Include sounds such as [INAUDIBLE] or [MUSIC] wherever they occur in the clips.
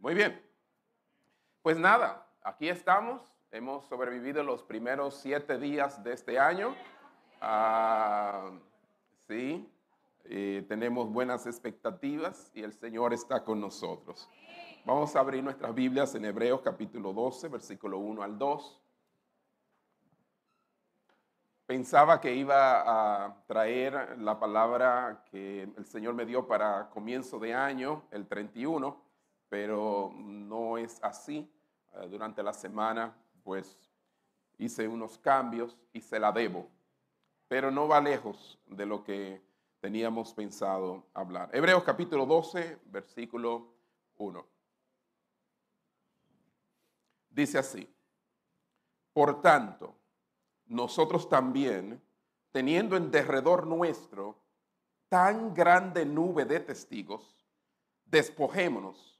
Muy bien. Pues nada, aquí estamos. Hemos sobrevivido los primeros siete días de este año. Ah, sí, tenemos buenas expectativas y el Señor está con nosotros. Vamos a abrir nuestras Biblias en Hebreos capítulo 12, versículo 1 al 2. Pensaba que iba a traer la palabra que el Señor me dio para comienzo de año, el 31, pero no es así. Eh, durante la semana, pues hice unos cambios y se la debo, pero no va lejos de lo que teníamos pensado hablar. Hebreos capítulo 12, versículo 1. Dice así, por tanto, nosotros también, teniendo en derredor nuestro tan grande nube de testigos, despojémonos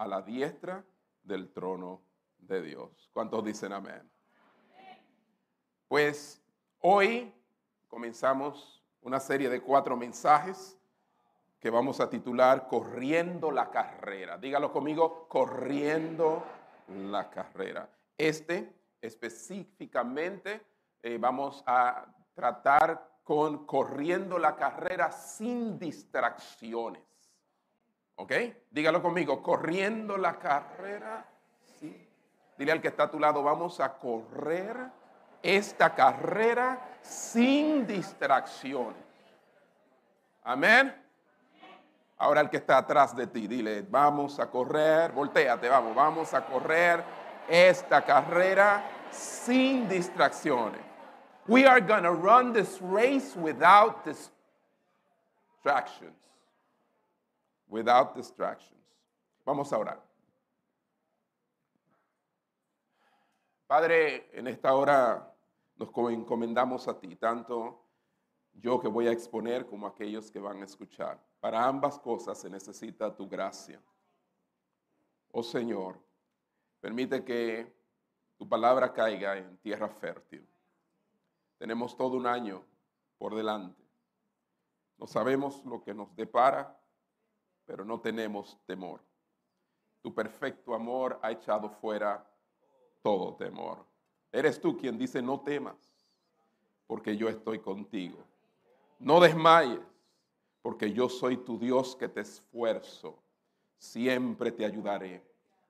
a la diestra del trono de Dios. ¿Cuántos dicen amén? Pues hoy comenzamos una serie de cuatro mensajes que vamos a titular Corriendo la carrera. Dígalo conmigo, corriendo la carrera. Este específicamente eh, vamos a tratar con corriendo la carrera sin distracciones. ¿Ok? Dígalo conmigo, corriendo la carrera. Sí. Dile al que está a tu lado, vamos a correr esta carrera sin distracciones. Amén. Ahora el que está atrás de ti, dile, vamos a correr, volteate, vamos, vamos a correr esta carrera sin distracciones. We are to run this race without distractions without distractions. Vamos a orar. Padre, en esta hora nos encomendamos a ti, tanto yo que voy a exponer como aquellos que van a escuchar. Para ambas cosas se necesita tu gracia. Oh Señor, permite que tu palabra caiga en tierra fértil. Tenemos todo un año por delante. No sabemos lo que nos depara, pero no tenemos temor. Tu perfecto amor ha echado fuera todo temor. Eres tú quien dice, no temas, porque yo estoy contigo. No desmayes, porque yo soy tu Dios que te esfuerzo. Siempre te ayudaré,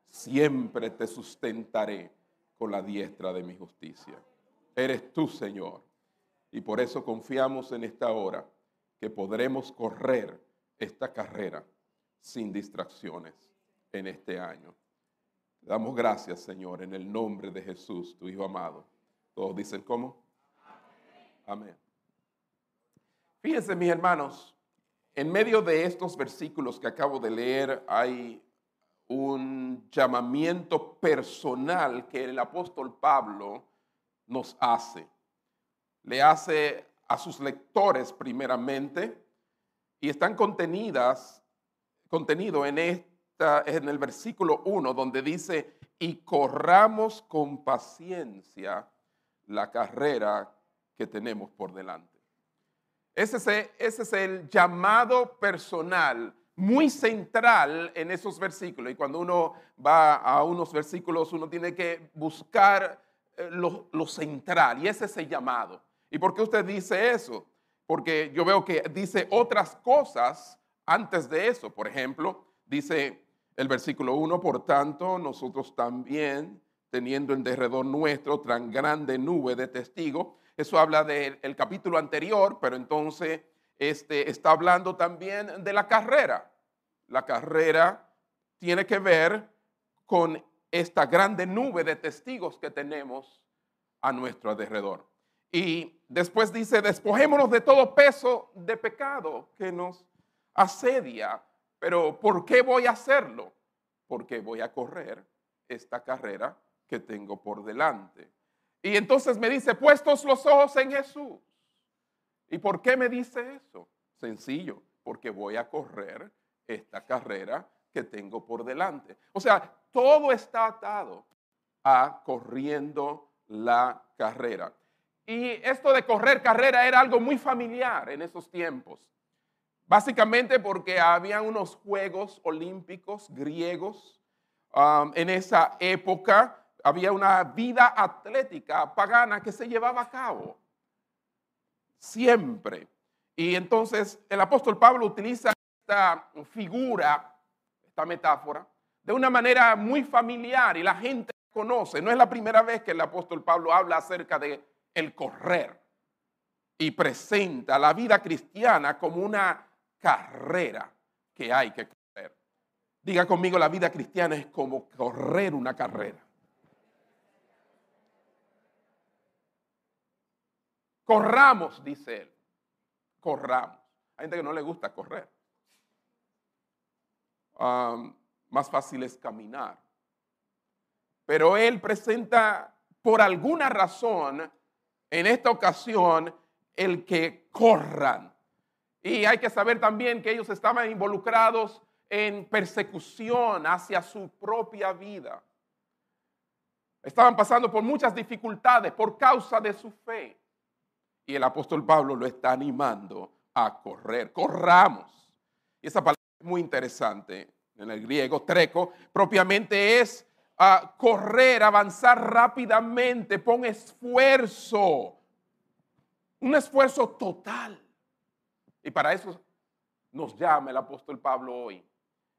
siempre te sustentaré con la diestra de mi justicia. Eres tú, Señor. Y por eso confiamos en esta hora que podremos correr esta carrera sin distracciones en este año. damos gracias, Señor, en el nombre de Jesús, tu Hijo amado. Todos dicen cómo. Amén. Fíjense, mis hermanos, en medio de estos versículos que acabo de leer hay un llamamiento personal que el apóstol Pablo nos hace. Le hace a sus lectores primeramente y están contenidas contenido en, esta, en el versículo 1, donde dice, y corramos con paciencia la carrera que tenemos por delante. Ese es, ese es el llamado personal muy central en esos versículos. Y cuando uno va a unos versículos, uno tiene que buscar eh, lo, lo, central. Y ese es el llamado. ¿Y por qué usted dice eso? Porque yo veo que dice otras cosas antes de eso, por ejemplo, dice el versículo 1, por tanto, nosotros también, teniendo en derredor nuestro tan grande nube de testigos, eso habla del capítulo anterior, pero entonces este, está hablando también de la carrera. La carrera tiene que ver con esta grande nube de testigos que tenemos a nuestro alrededor. Y después dice, despojémonos de todo peso de pecado que nos asedia. Pero ¿por qué voy a hacerlo? porque voy a correr esta carrera que tengo por delante. Y entonces me dice, puestos los ojos en Jesús. ¿Y por qué me dice eso? Sencillo, porque voy a correr esta carrera que tengo por delante. O sea, todo está atado a corriendo la carrera. Y esto de correr carrera era algo muy familiar en esos tiempos. Básicamente porque había unos Juegos Olímpicos griegos um, en esa época. Había una vida atlética pagana que se llevaba a cabo siempre. Y entonces el apóstol Pablo utiliza esta figura, esta metáfora, de una manera muy familiar y la gente conoce. No es la primera vez que el apóstol Pablo habla acerca de el correr y presenta la vida cristiana como una carrera que hay que correr. Diga conmigo, la vida cristiana es como correr una carrera. Corramos, dice él. Corramos. Hay gente que no le gusta correr. más fácil es caminar. Pero él presenta por alguna razón en esta ocasión el que corran. Y hay que saber también que ellos estaban involucrados en persecución hacia su propia vida. Estaban pasando por muchas dificultades por causa de su fe. Y el apóstol Pablo lo está animando a correr. Corramos. Y esa palabra es muy interesante. En el griego, treco, propiamente es a correr, avanzar rápidamente, pon esfuerzo, un esfuerzo total. Y para eso nos llama el apóstol Pablo hoy,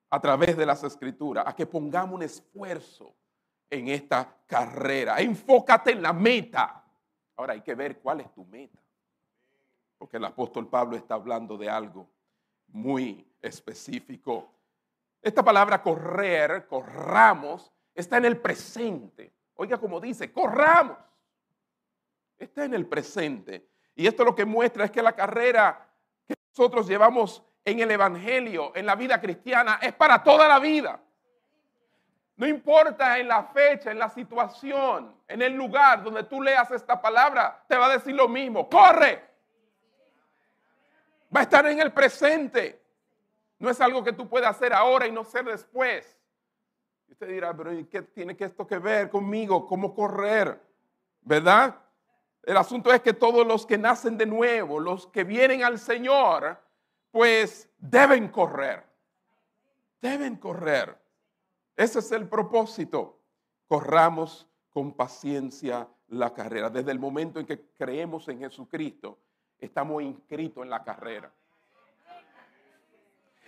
a través de las escrituras, a que pongamos un esfuerzo en esta carrera. Enfócate en la meta. Ahora hay que ver cuál es tu meta. Porque el apóstol Pablo está hablando de algo muy específico. Esta palabra correr, corramos, está en el presente. Oiga como dice, corramos. Está en el presente. Y esto lo que muestra es que la carrera nosotros llevamos en el Evangelio, en la vida cristiana, es para toda la vida. No importa en la fecha, en la situación, en el lugar donde tú leas esta palabra, te va a decir lo mismo. Corre. Va a estar en el presente. No es algo que tú puedas hacer ahora y no ser después. Y usted dirá, pero ¿qué tiene que esto que ver conmigo? ¿Cómo correr? ¿Verdad? El asunto es que todos los que nacen de nuevo, los que vienen al Señor, pues deben correr. Deben correr. Ese es el propósito. Corramos con paciencia la carrera. Desde el momento en que creemos en Jesucristo, estamos inscritos en la carrera.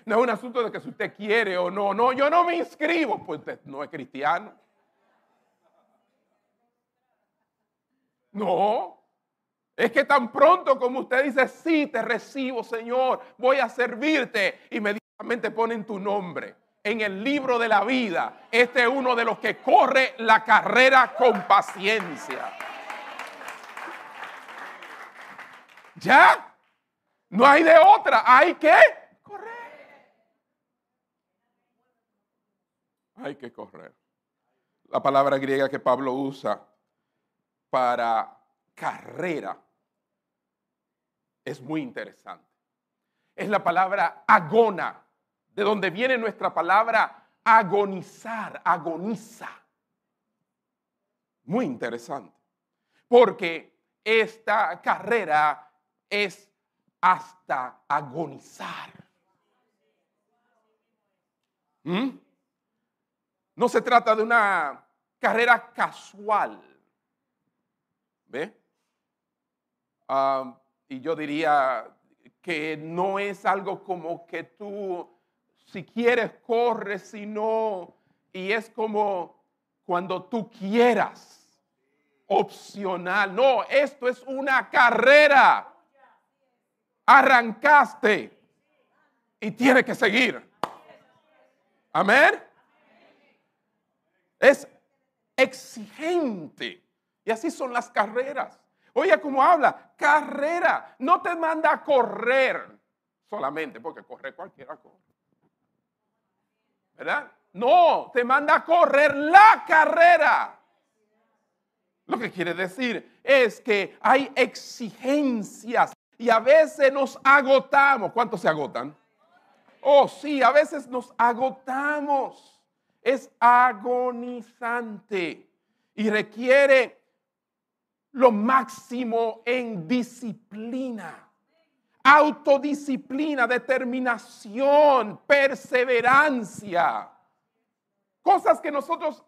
No es un asunto de que si usted quiere o no. No, yo no me inscribo, pues usted no es cristiano. No. Es que tan pronto como usted dice, sí, te recibo, Señor, voy a servirte, inmediatamente ponen tu nombre en el libro de la vida. Este es uno de los que corre la carrera con paciencia. ¿Ya? No hay de otra, hay que hay que correr. La palabra griega que Pablo usa para carrera es muy interesante. Es la palabra agona, de donde viene nuestra palabra agonizar, agoniza. Muy interesante. Porque esta carrera es hasta agonizar. ¿Mm? No se trata de una carrera casual. ¿Ve? y yo diría que no es algo como que tú, si quieres, corres, si no, y es como cuando tú quieras, opcional. No, esto es una carrera. Arrancaste y tiene que seguir. Amén es exigente. Y así son las carreras. Oye, cómo habla, carrera. No te manda a correr solamente, porque correr cualquiera corre. ¿Verdad? No, te manda a correr la carrera. Lo que quiere decir es que hay exigencias y a veces nos agotamos. ¿Cuántos se agotan? Oh, sí, a veces nos agotamos. Es agonizante y requiere lo máximo en disciplina, autodisciplina, determinación, perseverancia. Cosas que nosotros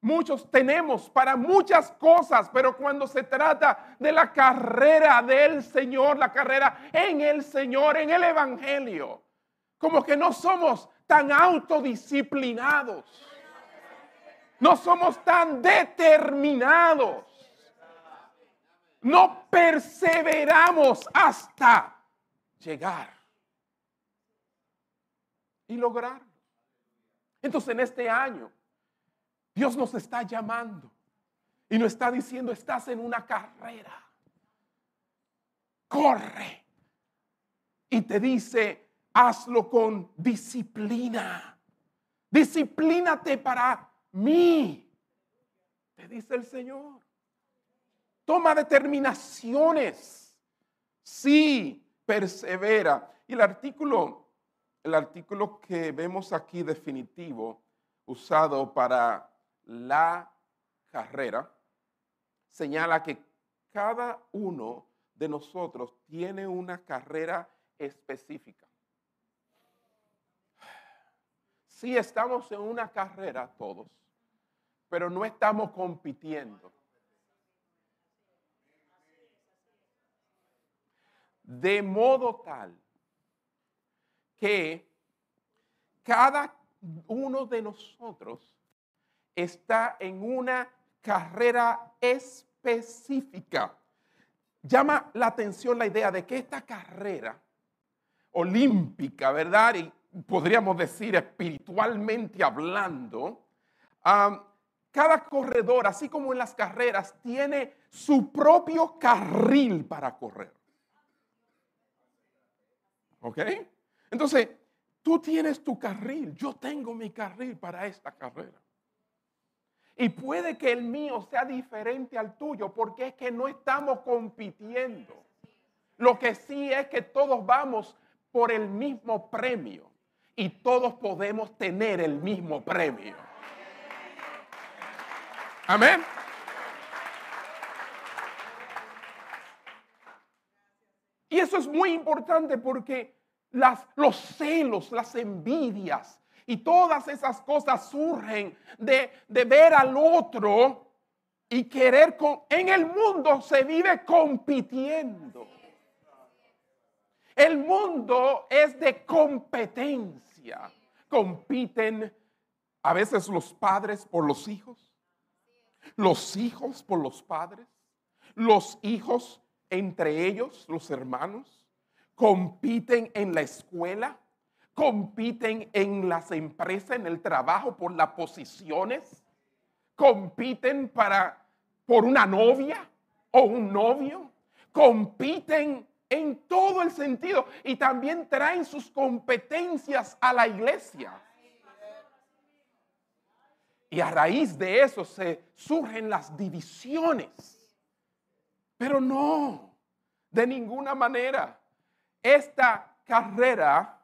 muchos tenemos para muchas cosas, pero cuando se trata de la carrera del Señor, la carrera en el Señor, en el Evangelio, como que no somos tan autodisciplinados. No somos tan determinados. No perseveramos hasta llegar y lograr. Entonces en este año, Dios nos está llamando y nos está diciendo, estás en una carrera. Corre. Y te dice, hazlo con disciplina. Disciplínate para mí, te dice el Señor. Toma determinaciones. Sí, persevera. Y el artículo, el artículo que vemos aquí definitivo, usado para la carrera, señala que cada uno de nosotros tiene una carrera específica. Sí estamos en una carrera todos, pero no estamos compitiendo. De modo tal que cada uno de nosotros está en una carrera específica. Llama la atención la idea de que esta carrera olímpica, ¿verdad? Y podríamos decir espiritualmente hablando, cada corredor, así como en las carreras, tiene su propio carril para correr. ¿Ok? Entonces, tú tienes tu carril, yo tengo mi carril para esta carrera. Y puede que el mío sea diferente al tuyo porque es que no estamos compitiendo. Lo que sí es que todos vamos por el mismo premio y todos podemos tener el mismo premio. Amén. Y eso es muy importante porque los celos, las envidias y todas esas cosas surgen de, de ver al otro y querer con... En el mundo se vive compitiendo. El mundo es de competencia. Compiten a veces los padres por los hijos, los hijos por los padres, los hijos entre ellos, los hermanos, compiten en la escuela, compiten en las empresas, en el trabajo por las posiciones, compiten para por una novia o un novio, compiten en todo el sentido y también traen sus competencias a la iglesia. Y a raíz de eso se surgen las divisiones. Pero no, de ninguna manera. Esta carrera,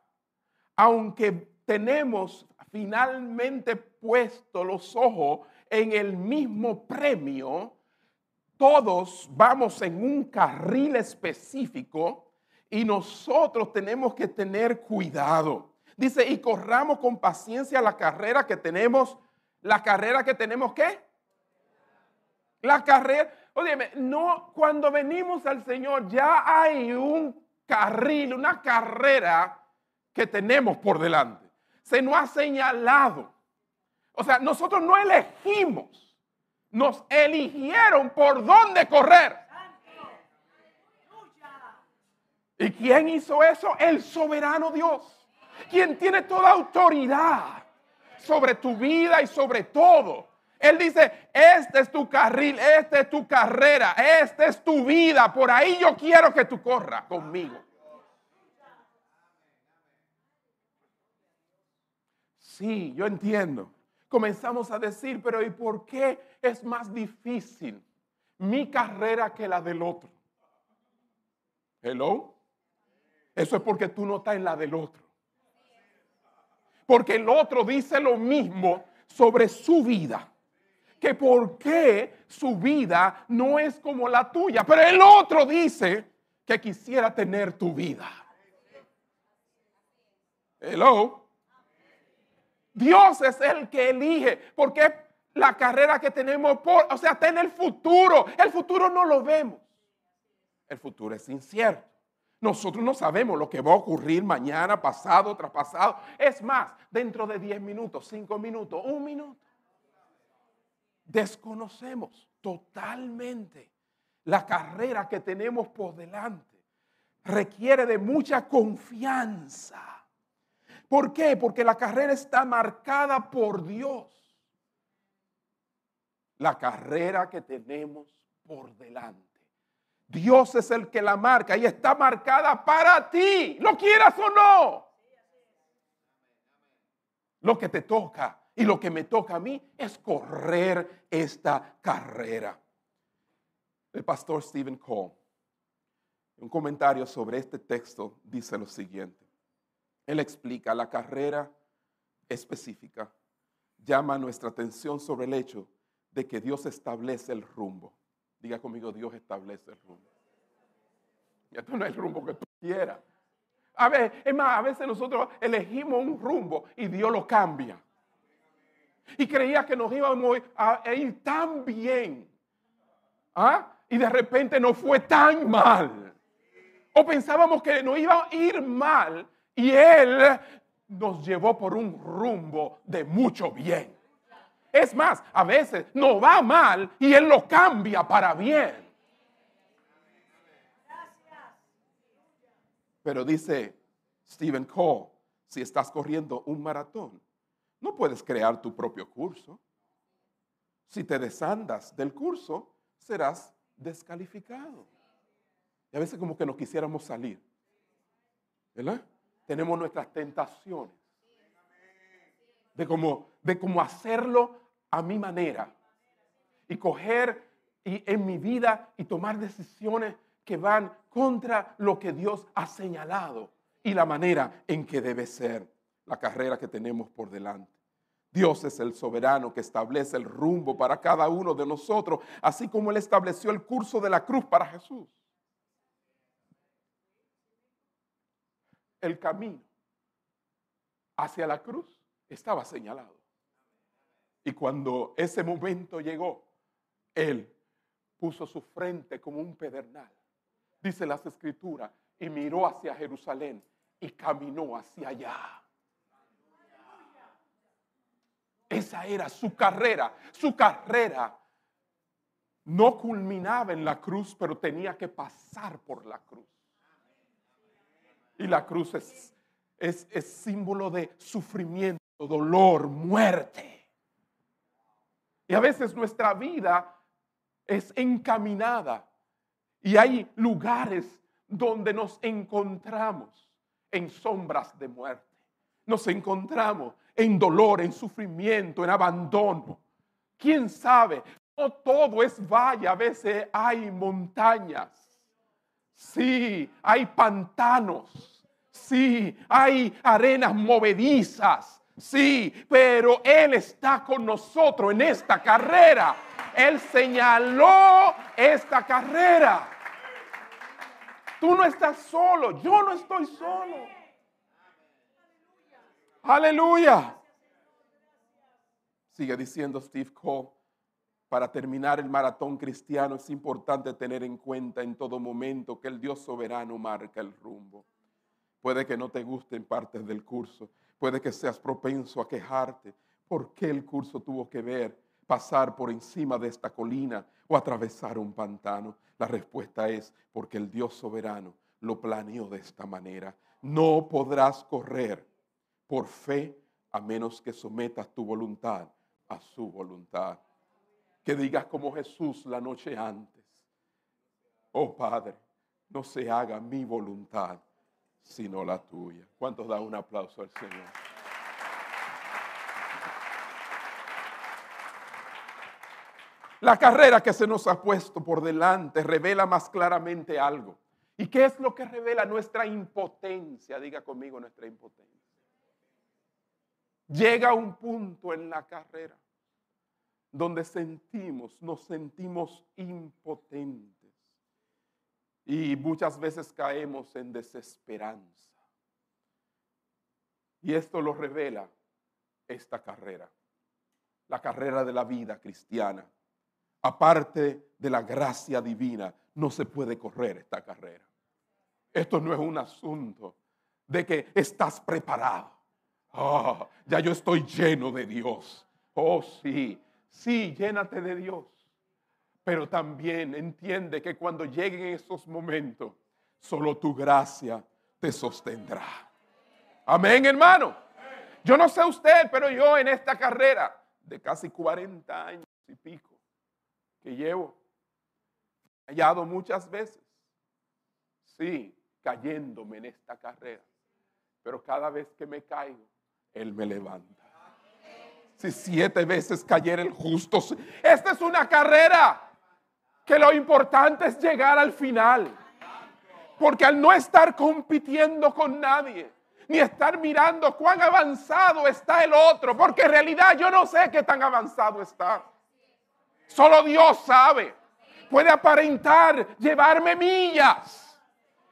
aunque tenemos finalmente puesto los ojos en el mismo premio, todos vamos en un carril específico y nosotros tenemos que tener cuidado. Dice, y corramos con paciencia la carrera que tenemos. ¿La carrera que tenemos qué? La carrera. Óyeme, no, cuando venimos al Señor ya hay un carril, una carrera que tenemos por delante. Se nos ha señalado. O sea, nosotros no elegimos nos eligieron por dónde correr. ¿Y quién hizo eso? El soberano Dios. Quien tiene toda autoridad sobre tu vida y sobre todo. Él dice, este es tu carril, esta es tu carrera, esta es tu vida. Por ahí yo quiero que tú corras conmigo. Sí, yo entiendo. Comenzamos a decir, pero ¿y por qué es más difícil mi carrera que la del otro? Hello. Eso es porque tú no estás en la del otro. Porque el otro dice lo mismo sobre su vida. Que por qué su vida no es como la tuya. Pero el otro dice que quisiera tener tu vida. Hello. Dios es el que elige. Porque la carrera que tenemos por, o sea, está en el futuro. El futuro no lo vemos. El futuro es incierto. Nosotros no sabemos lo que va a ocurrir mañana, pasado, traspasado. Es más, dentro de 10 minutos, 5 minutos, un minuto. Desconocemos totalmente la carrera que tenemos por delante. Requiere de mucha confianza. ¿Por qué? Porque la carrera está marcada por Dios. La carrera que tenemos por delante. Dios es el que la marca y está marcada para ti, lo quieras o no. Lo que te toca y lo que me toca a mí es correr esta carrera. El pastor Stephen Cole, en un comentario sobre este texto, dice lo siguiente. Él explica la carrera específica, llama nuestra atención sobre el hecho de que Dios establece el rumbo. Diga conmigo, Dios establece el rumbo. Y esto no es el rumbo que tú quieras. A ver, es más, a veces nosotros elegimos un rumbo y Dios lo cambia. Y creía que nos íbamos a ir tan bien. ¿Ah? Y de repente no fue tan mal. O pensábamos que nos iba a ir mal y Él nos llevó por un rumbo de mucho bien. Es más, a veces no va mal y Él lo cambia para bien. Pero dice Stephen Cole, si estás corriendo un maratón, no puedes crear tu propio curso. Si te desandas del curso, serás descalificado. Y a veces como que no quisiéramos salir. ¿Verdad? Tenemos nuestras tentaciones de cómo, de cómo hacerlo a mi manera y coger y, en mi vida y tomar decisiones que van contra lo que Dios ha señalado y la manera en que debe ser la carrera que tenemos por delante. Dios es el soberano que establece el rumbo para cada uno de nosotros, así como Él estableció el curso de la cruz para Jesús. El camino hacia la cruz estaba señalado. Y cuando ese momento llegó, Él puso su frente como un pedernal, dice las escrituras, y miró hacia Jerusalén y caminó hacia allá. Esa era su carrera. Su carrera no culminaba en la cruz, pero tenía que pasar por la cruz. Y la cruz es, símbolo de sufrimiento, dolor, muerte. Y a veces nuestra vida es encaminada y hay lugares donde nos encontramos en sombras de muerte. Nos encontramos en dolor, en sufrimiento, en abandono. ¿Quién sabe? No todo es valle, a veces hay montañas. Sí, hay pantanos. Sí, hay arenas movedizas. Sí, pero Él está con nosotros en esta carrera. Él señaló esta carrera. Tú no estás solo, yo no estoy solo. Aleluya. Sigue diciendo Steve Cole, para terminar el maratón cristiano es importante tener en cuenta en todo momento que el Dios soberano marca el rumbo. Puede que no te gusten partes del curso, puede que seas propenso a quejarte. ¿Por qué el curso tuvo que ver pasar por encima de esta colina o atravesar un pantano? La respuesta es porque el Dios soberano lo planeó de esta manera. No podrás correr por fe, a menos que sometas tu voluntad a su voluntad. Que digas como Jesús la noche antes, oh Padre, no se haga mi voluntad, sino la tuya. ¿Cuántos dan un aplauso al Señor? La carrera que se nos ha puesto por delante revela más claramente algo. ¿Y qué es lo que revela nuestra impotencia? Diga conmigo nuestra impotencia. Llega un punto en la carrera donde sentimos, nos sentimos impotentes. Y muchas veces caemos en desesperanza. Y esto lo revela esta carrera, la carrera de la vida cristiana. Aparte de la gracia divina, no se puede correr esta carrera. Esto no es un asunto de que estás preparado. Oh, ya yo estoy lleno de Dios. Oh, sí, sí, llénate de Dios. Pero también entiende que cuando lleguen esos momentos, solo tu gracia te sostendrá. Amén, hermano. Yo no sé usted, pero yo en esta carrera de casi 40 años y pico que llevo, hallado muchas veces, sí, cayéndome en esta carrera. Pero cada vez que me caigo, Él me levanta. Si siete veces cayera el justo, esta es una carrera que lo importante es llegar al final. Porque al no estar compitiendo con nadie, ni estar mirando cuán avanzado está el otro, porque en realidad yo no sé qué tan avanzado está. Solo Dios sabe. Puede aparentar llevarme millas,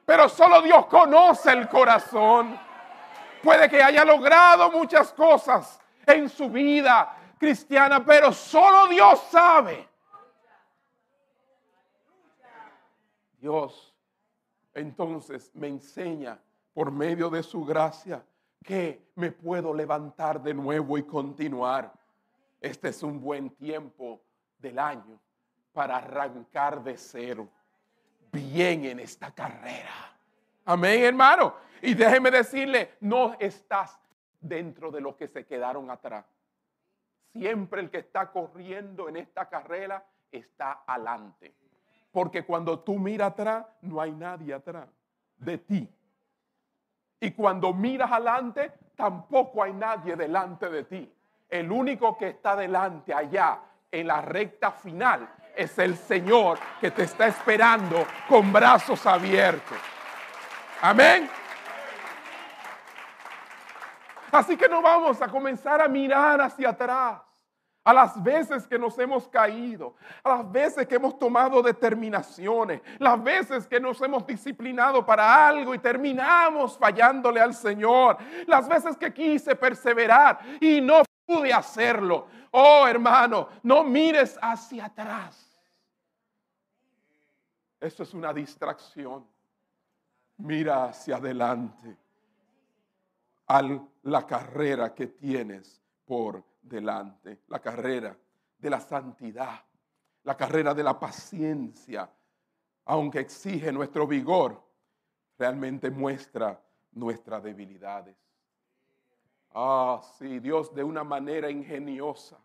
pero solo Dios conoce el corazón. Puede que haya logrado muchas cosas en su vida cristiana, pero solo Dios sabe. Dios entonces me enseña por medio de su gracia que me puedo levantar de nuevo y continuar. Este es un buen tiempo del año para arrancar de cero bien en esta carrera. Amén, hermano. Y déjeme decirle, no estás dentro de los que se quedaron atrás. Siempre el que está corriendo en esta carrera está adelante. Porque cuando tú miras atrás, no hay nadie atrás de ti. Y cuando miras adelante, tampoco hay nadie delante de ti. El único que está delante allá en la recta final es el Señor que te está esperando con brazos abiertos. Amén. Así que no vamos a comenzar a mirar hacia atrás a las veces que nos hemos caído, a las veces que hemos tomado determinaciones, las veces que nos hemos disciplinado para algo y terminamos fallándole al Señor, las veces que quise perseverar y no pude hacerlo. Oh hermano, no mires hacia atrás. Eso es una distracción. Mira hacia adelante a la carrera que tienes por delante, la carrera de la santidad, la carrera de la paciencia, aunque exige nuestro vigor, realmente muestra nuestras debilidades. Ah, sí, Dios de una manera ingeniosa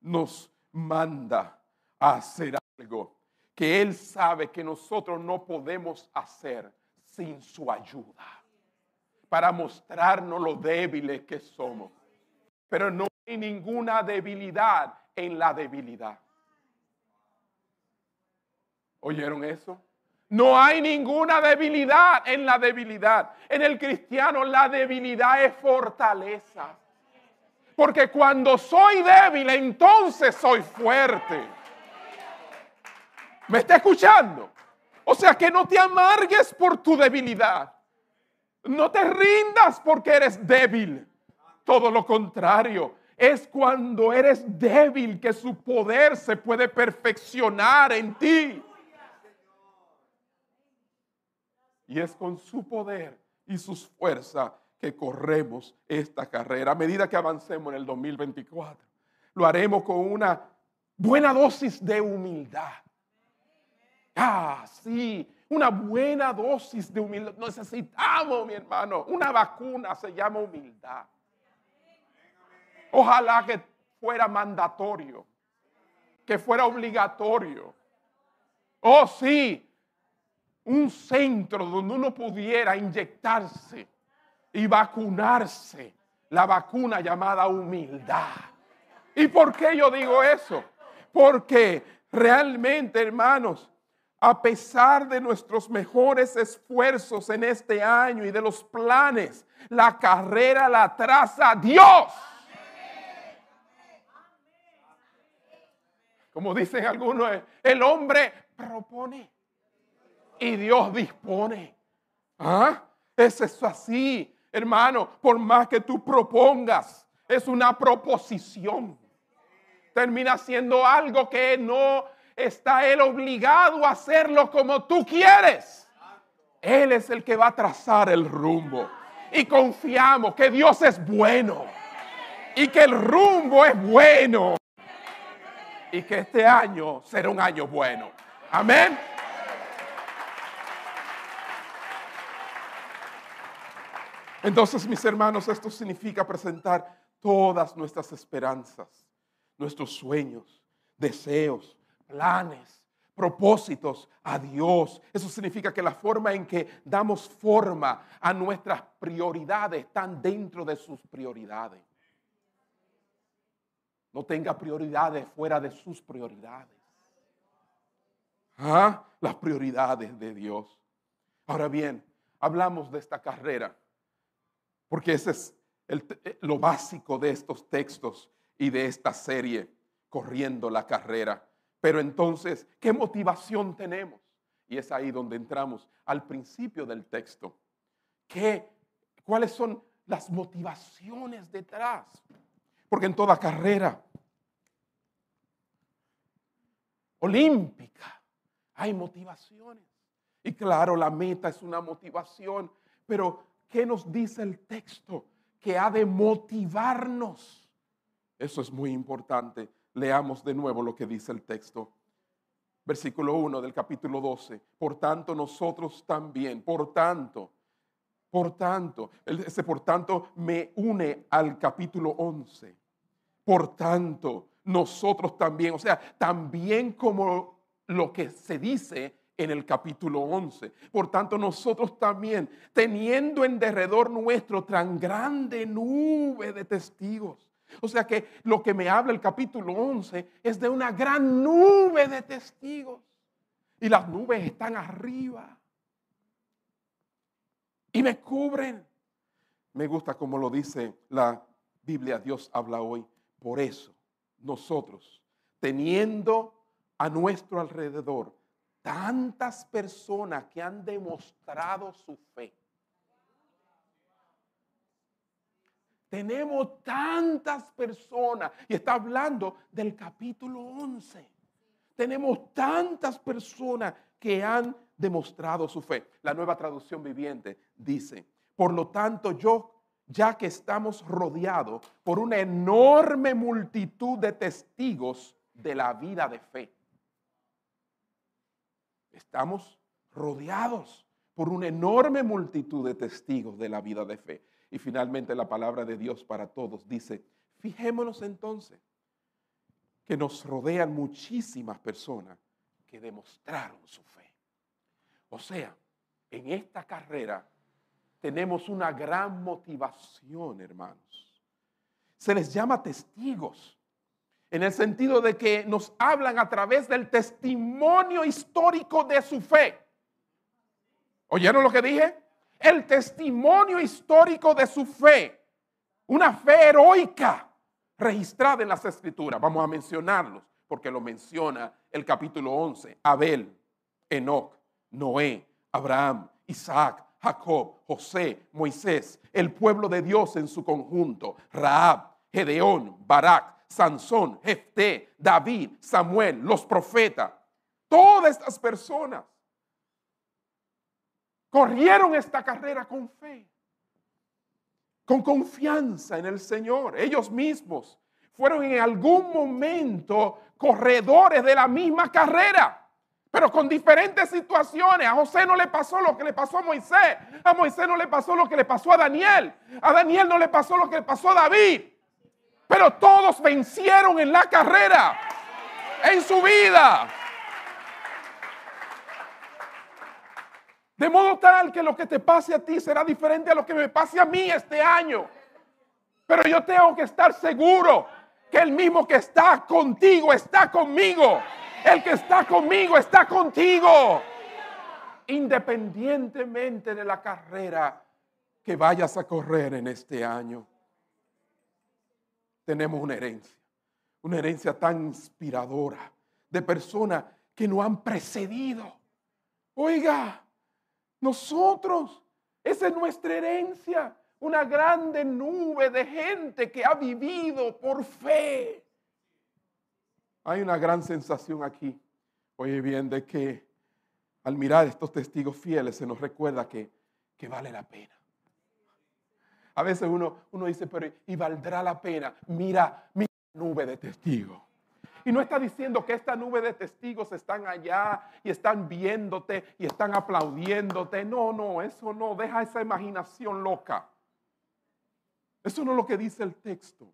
nos manda a hacer algo que Él sabe que nosotros no podemos hacer sin su ayuda, para mostrarnos lo débiles que somos. Pero no hay ninguna debilidad en la debilidad. ¿Oyeron eso? No hay ninguna debilidad en la debilidad. En el cristiano la debilidad es fortaleza. Porque cuando soy débil, entonces soy fuerte. ¿Me está escuchando? O sea que no te amargues por tu debilidad. No te rindas porque eres débil. Todo lo contrario, es cuando eres débil que su poder se puede perfeccionar en ti. Y es con su poder y sus fuerzas que corremos esta carrera. A medida que avancemos en el 2024, lo haremos con una buena dosis de humildad. Ah, sí, una buena dosis de humildad. Necesitamos, mi hermano, una vacuna se llama humildad. Ojalá que fuera mandatorio, que fuera obligatorio. Oh, sí, un centro donde uno pudiera inyectarse y vacunarse la vacuna llamada humildad. ¿Y por qué yo digo eso? Porque realmente, hermanos, a pesar de nuestros mejores esfuerzos en este año y de los planes, la carrera la traza Dios. Como dicen algunos, el hombre propone y Dios dispone. ¿Ah? Es eso así, hermano, por más que tú propongas, es una proposición. Termina siendo algo que no está él obligado a hacerlo como tú quieres. Él es el que va a trazar el rumbo. Y confiamos que Dios es bueno. Y que el rumbo es bueno. Y que este año será un año bueno. Amén. Entonces, mis hermanos, esto significa presentar todas nuestras esperanzas, nuestros sueños, deseos, planes, propósitos a Dios. Eso significa que la forma en que damos forma a nuestras prioridades están dentro de sus prioridades. No tenga prioridades fuera de sus prioridades. ¿Ah? Las prioridades de Dios. Ahora bien, hablamos de esta carrera porque ese es eh, lo básico de estos textos y de esta serie, corriendo la carrera. Pero entonces, ¿qué motivación tenemos? Y es ahí donde entramos al principio del texto. ¿Qué, ¿Cuáles son las motivaciones detrás? Porque en toda carrera olímpica hay motivaciones. Y claro, la meta es una motivación, pero ¿Qué nos dice el texto? Que ha de motivarnos. Eso es muy importante. Leamos de nuevo lo que dice el texto. Versículo 1 del capítulo 12. Por tanto, nosotros también, por tanto, por tanto, ese por tanto me une al capítulo 11. Por tanto, nosotros también, o sea, también como lo que se dice en el capítulo 11. Por tanto, nosotros también, teniendo en derredor nuestro tan grande nube de testigos. O sea que lo que me habla el capítulo 11 es de una gran nube de testigos. Y las nubes están arriba. Y me cubren. Me gusta como lo dice la Biblia, Dios habla hoy. Por eso, nosotros, teniendo a nuestro alrededor tantas personas que han demostrado su fe. Tenemos tantas personas, y está hablando del capítulo 11. Tenemos tantas personas que han demostrado su fe. La nueva traducción viviente dice, por lo tanto yo, ya que estamos rodeados por una enorme multitud de testigos de la vida de fe, Estamos rodeados por una enorme multitud de testigos de la vida de fe. Y finalmente la palabra de Dios para todos dice, fijémonos entonces que nos rodean muchísimas personas que demostraron su fe. O sea, en esta carrera tenemos una gran motivación, hermanos. Se les llama testigos en el sentido de que nos hablan a través del testimonio histórico de su fe. ¿Oyeron lo que dije? El testimonio histórico de su fe. Una fe heroica registrada en las escrituras. Vamos a mencionarlos porque lo menciona el capítulo 11. Abel, Enoch, Noé, Abraham, Isaac, Jacob, José, Moisés, el pueblo de Dios en su conjunto, Raab, Gedeón, Barak, Sansón, Jefté, David, Samuel, los profetas, todas estas personas corrieron esta carrera con fe, con confianza en el Señor. Ellos mismos fueron en algún momento corredores de la misma carrera, pero con diferentes situaciones. A José no le pasó lo que le pasó a Moisés, a Moisés no le pasó lo que le pasó a Daniel, a Daniel no le pasó lo que le pasó a David. Pero todos vencieron en la carrera, en su vida. De modo tal que lo que te pase a ti será diferente a lo que me pase a mí este año. Pero yo tengo que estar seguro que el mismo que está contigo está conmigo. El que está conmigo está contigo. Independientemente de la carrera que vayas a correr en este año, tenemos una herencia. Una herencia tan inspiradora de personas que nos han precedido. Oiga, nosotros, esa es nuestra herencia una grande nube de gente que ha vivido por fe. Hay una gran sensación aquí, oye bien, de que al mirar estos testigos fieles se nos recuerda que, que vale la pena. A veces uno, uno dice, pero ¿y valdrá la pena? Mira, mira la nube de testigos. Y no está diciendo que esta nube de testigos están allá y están viéndote y están aplaudiéndote. No, no, eso no. Deja esa imaginación loca. Eso no es lo que dice el texto.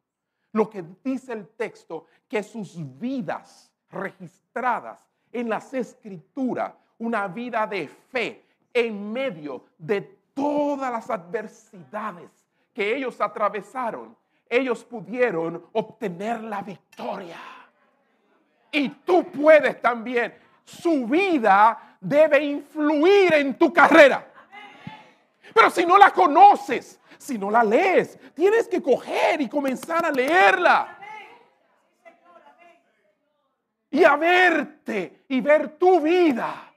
Lo que dice el texto, que sus vidas registradas en las escrituras, una vida de fe en medio de todas las adversidades que ellos atravesaron, ellos pudieron obtener la victoria. Y tú puedes también. Su vida debe influir en tu carrera. Pero si no la conoces, si no la lees. Tienes que coger y comenzar a leerla. Y a verte y ver tu vida.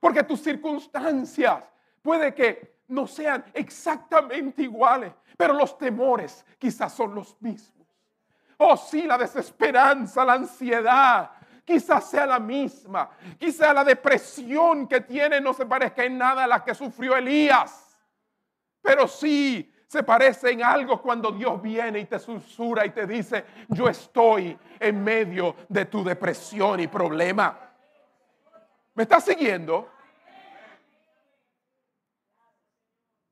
Porque tus circunstancias puede que no sean exactamente iguales, pero los temores quizás son los mismos. Oh, sí, la desesperanza, la ansiedad, quizás sea la misma. Quizás la depresión que tiene no se parezca en nada a la que sufrió Elías. Pero sí se parece en algo cuando Dios viene y te susurra y te dice, yo estoy en medio de tu depresión y problema. ¿Me estás siguiendo?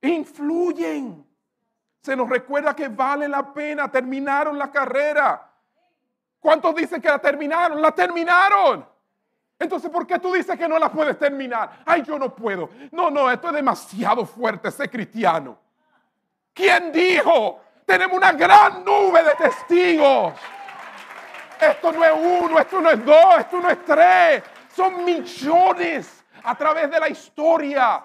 Influyen. Se nos recuerda que vale la pena. Terminaron la carrera. ¿Cuántos dicen que la terminaron? La terminaron. Entonces, ¿por qué tú dices que no la puedes terminar? Ay, yo no puedo. No, no, esto es demasiado fuerte, ser cristiano. ¿Quién dijo? Tenemos una gran nube de testigos. Esto no es uno, esto no es dos, esto no es tres. Son millones a través de la historia.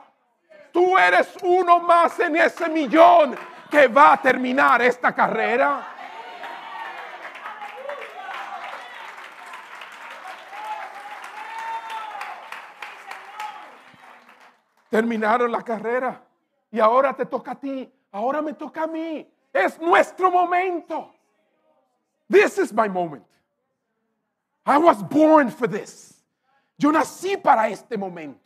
Tú eres uno más en ese millón que va a terminar esta carrera. terminaron la carrera y ahora te toca a ti, ahora me toca a mí. Es nuestro momento. This is my moment. I was born for this. Yo nací para este momento.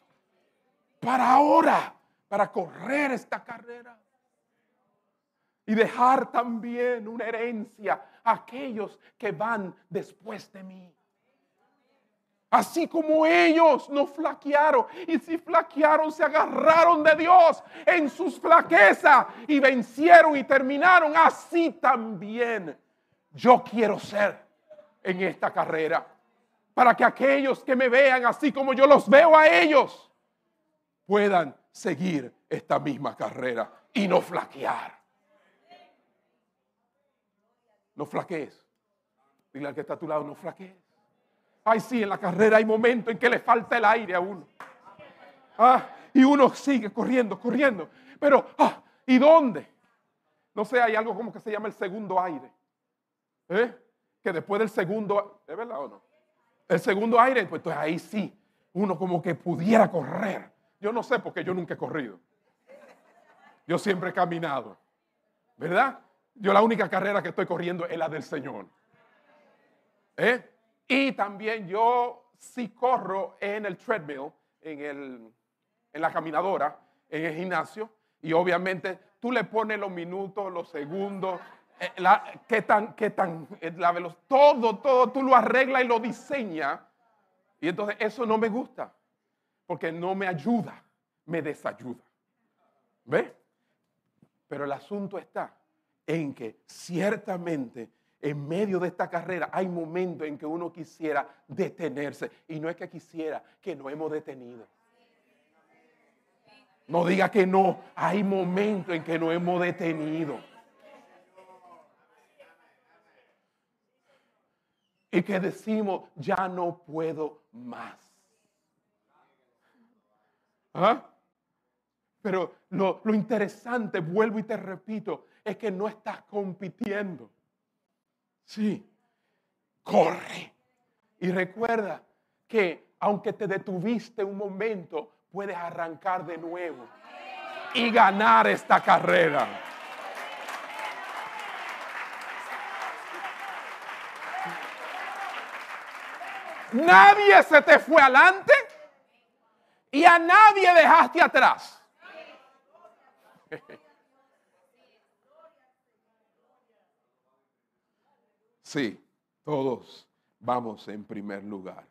Para ahora, para correr esta carrera. Y dejar también una herencia a aquellos que van después de mí. Así como ellos no flaquearon. Y si flaquearon, se agarraron de Dios en sus flaquezas y vencieron y terminaron. Así también yo quiero ser en esta carrera. Para que aquellos que me vean así como yo los veo a ellos, puedan seguir esta misma carrera y no flaquear. No flaquees. Dile al que está a tu lado, no flaquees. Ay, sí, en la carrera hay momentos en que le falta el aire a uno. Ah, y uno sigue corriendo, corriendo. Pero, ah, ¿y dónde? No sé, hay algo como que se llama el segundo aire. ¿Eh? Que después del segundo, ¿es verdad o no? El segundo aire, pues ahí sí, uno como que pudiera correr. Yo no sé porque yo nunca he corrido. Yo siempre he caminado. ¿Verdad? Yo la única carrera que estoy corriendo es la del Señor. ¿Eh? Y también yo sí corro en el treadmill, en, el, en la caminadora, en el gimnasio. Y obviamente tú le pones los minutos, los segundos, eh, qué tan, qué tan, eh, la velocidad, todo, todo, tú lo arreglas y lo diseñas. Y entonces eso no me gusta, porque no me ayuda, me desayuda. ¿Ve? Pero el asunto está en que ciertamente en medio de esta carrera hay momentos en que uno quisiera detenerse. Y no es que quisiera, que no hemos detenido. No diga que no, hay momentos en que no hemos detenido. y que decimos, ya no puedo más. ¿Ah? Pero lo, lo interesante, vuelvo y te repito, es que no estás compitiendo. Sí, corre. Y recuerda que aunque te detuviste un momento, puedes arrancar de nuevo y ganar esta carrera. Nadie se te fue adelante y a nadie dejaste atrás. Sí, todos vamos en primer lugar.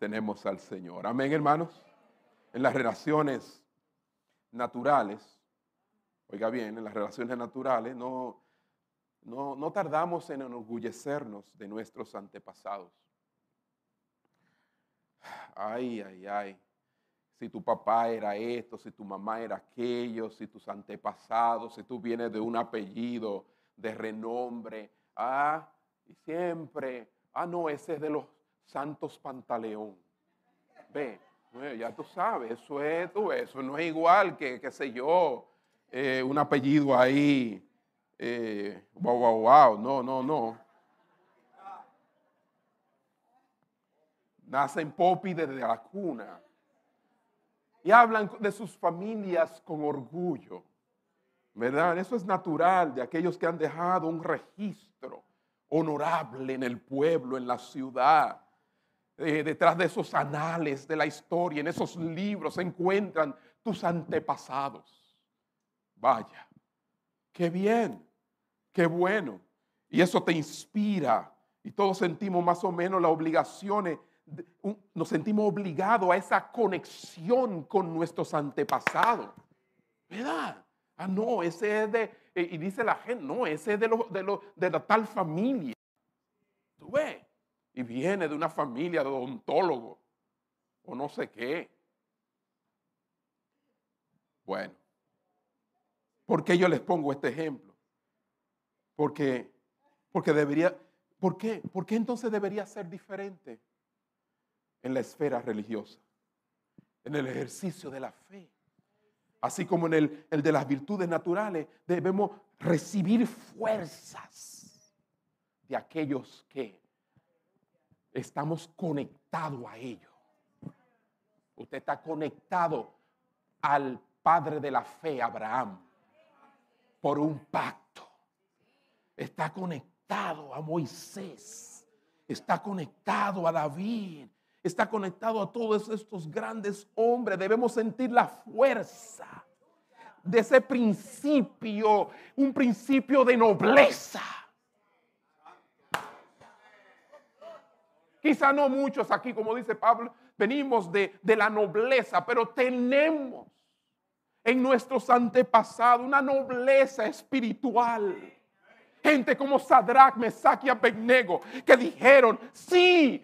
Tenemos al Señor. Amén, hermanos. En las relaciones naturales, oiga bien, en las relaciones naturales no, no, no tardamos en enorgullecernos de nuestros antepasados. Ay, ay, ay. Si tu papá era esto, si tu mamá era aquello, si tus antepasados, si tú vienes de un apellido de renombre. Ah, y siempre, ah, no, ese es de los santos pantaleón. Ve, ya tú sabes, eso es, tú, eso no es igual que, qué sé yo, eh, un apellido ahí, wow, wow, wow, no, no, no. Nacen popi desde la cuna. Y hablan de sus familias con orgullo. ¿Verdad? Eso es natural de aquellos que han dejado un registro honorable en el pueblo, en la ciudad. Eh, detrás de esos anales de la historia, en esos libros se encuentran tus antepasados. Vaya, qué bien, qué bueno. Y eso te inspira. Y todos sentimos más o menos la obligación nos sentimos obligados a esa conexión con nuestros antepasados. ¿Verdad? Ah, no, ese es de, eh, y dice la gente, no, ese es de, lo, de, lo, de la tal familia. ¿Tú ves? Y viene de una familia de odontólogo o no sé qué. Bueno, ¿por qué yo les pongo este ejemplo? Porque, porque debería, ¿por qué? ¿Por qué entonces debería ser diferente? en la esfera religiosa, en el ejercicio de la fe. Así como en el, el de las virtudes naturales, debemos recibir fuerzas de aquellos que estamos conectados a ellos. Usted está conectado al Padre de la fe, Abraham, por un pacto. Está conectado a Moisés. Está conectado a David está conectado a todos estos grandes hombres. Debemos sentir la fuerza de ese principio, un principio de nobleza. Quizá no muchos aquí, como dice Pablo, venimos de, de la nobleza, pero tenemos en nuestros antepasados una nobleza espiritual. Gente como Sadrach, Mesach y que dijeron, sí,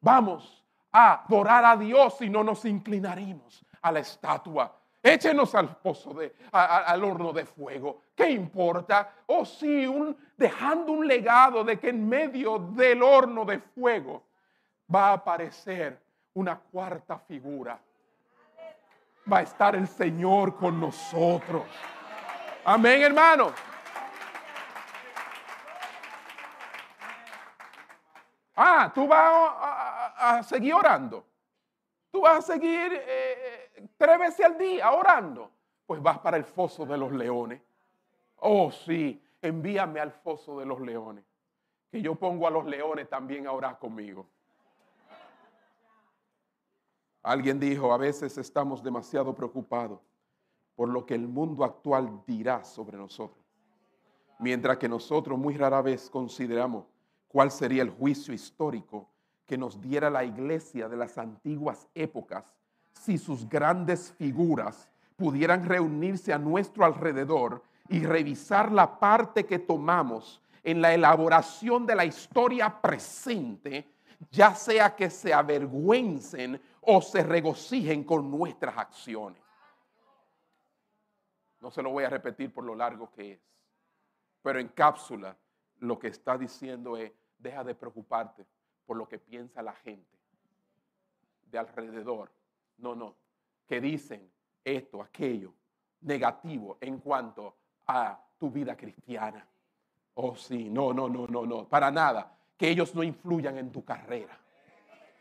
vamos, adorar a Dios y no nos inclinaremos a la estatua. Échenos al pozo de, al horno de fuego. ¿Qué importa? O oh, sí, un, dejando un legado de que en medio del horno de fuego va a aparecer una cuarta figura. Va a estar el Señor con nosotros. Amén, hermano. Ah, tú vas a, a seguir orando. Tú vas a seguir eh, eh, tres veces al día orando. Pues vas para el foso de los leones. Oh, sí, envíame al foso de los leones. Que yo pongo a los leones también a orar conmigo. Alguien dijo, a veces estamos demasiado preocupados por lo que el mundo actual dirá sobre nosotros. Mientras que nosotros muy rara vez consideramos cuál sería el juicio histórico que nos diera la iglesia de las antiguas épocas si sus grandes figuras pudieran reunirse a nuestro alrededor y revisar la parte que tomamos en la elaboración de la historia presente, ya sea que se avergüencen o se regocijen con nuestras acciones. No se lo voy a repetir por lo largo que es, pero en cápsula lo que está diciendo es, Deja de preocuparte por lo que piensa la gente de alrededor. No, no. Que dicen esto, aquello, negativo en cuanto a tu vida cristiana. Oh, sí, no, no, no, no, no, para nada. Que ellos no influyan en tu carrera.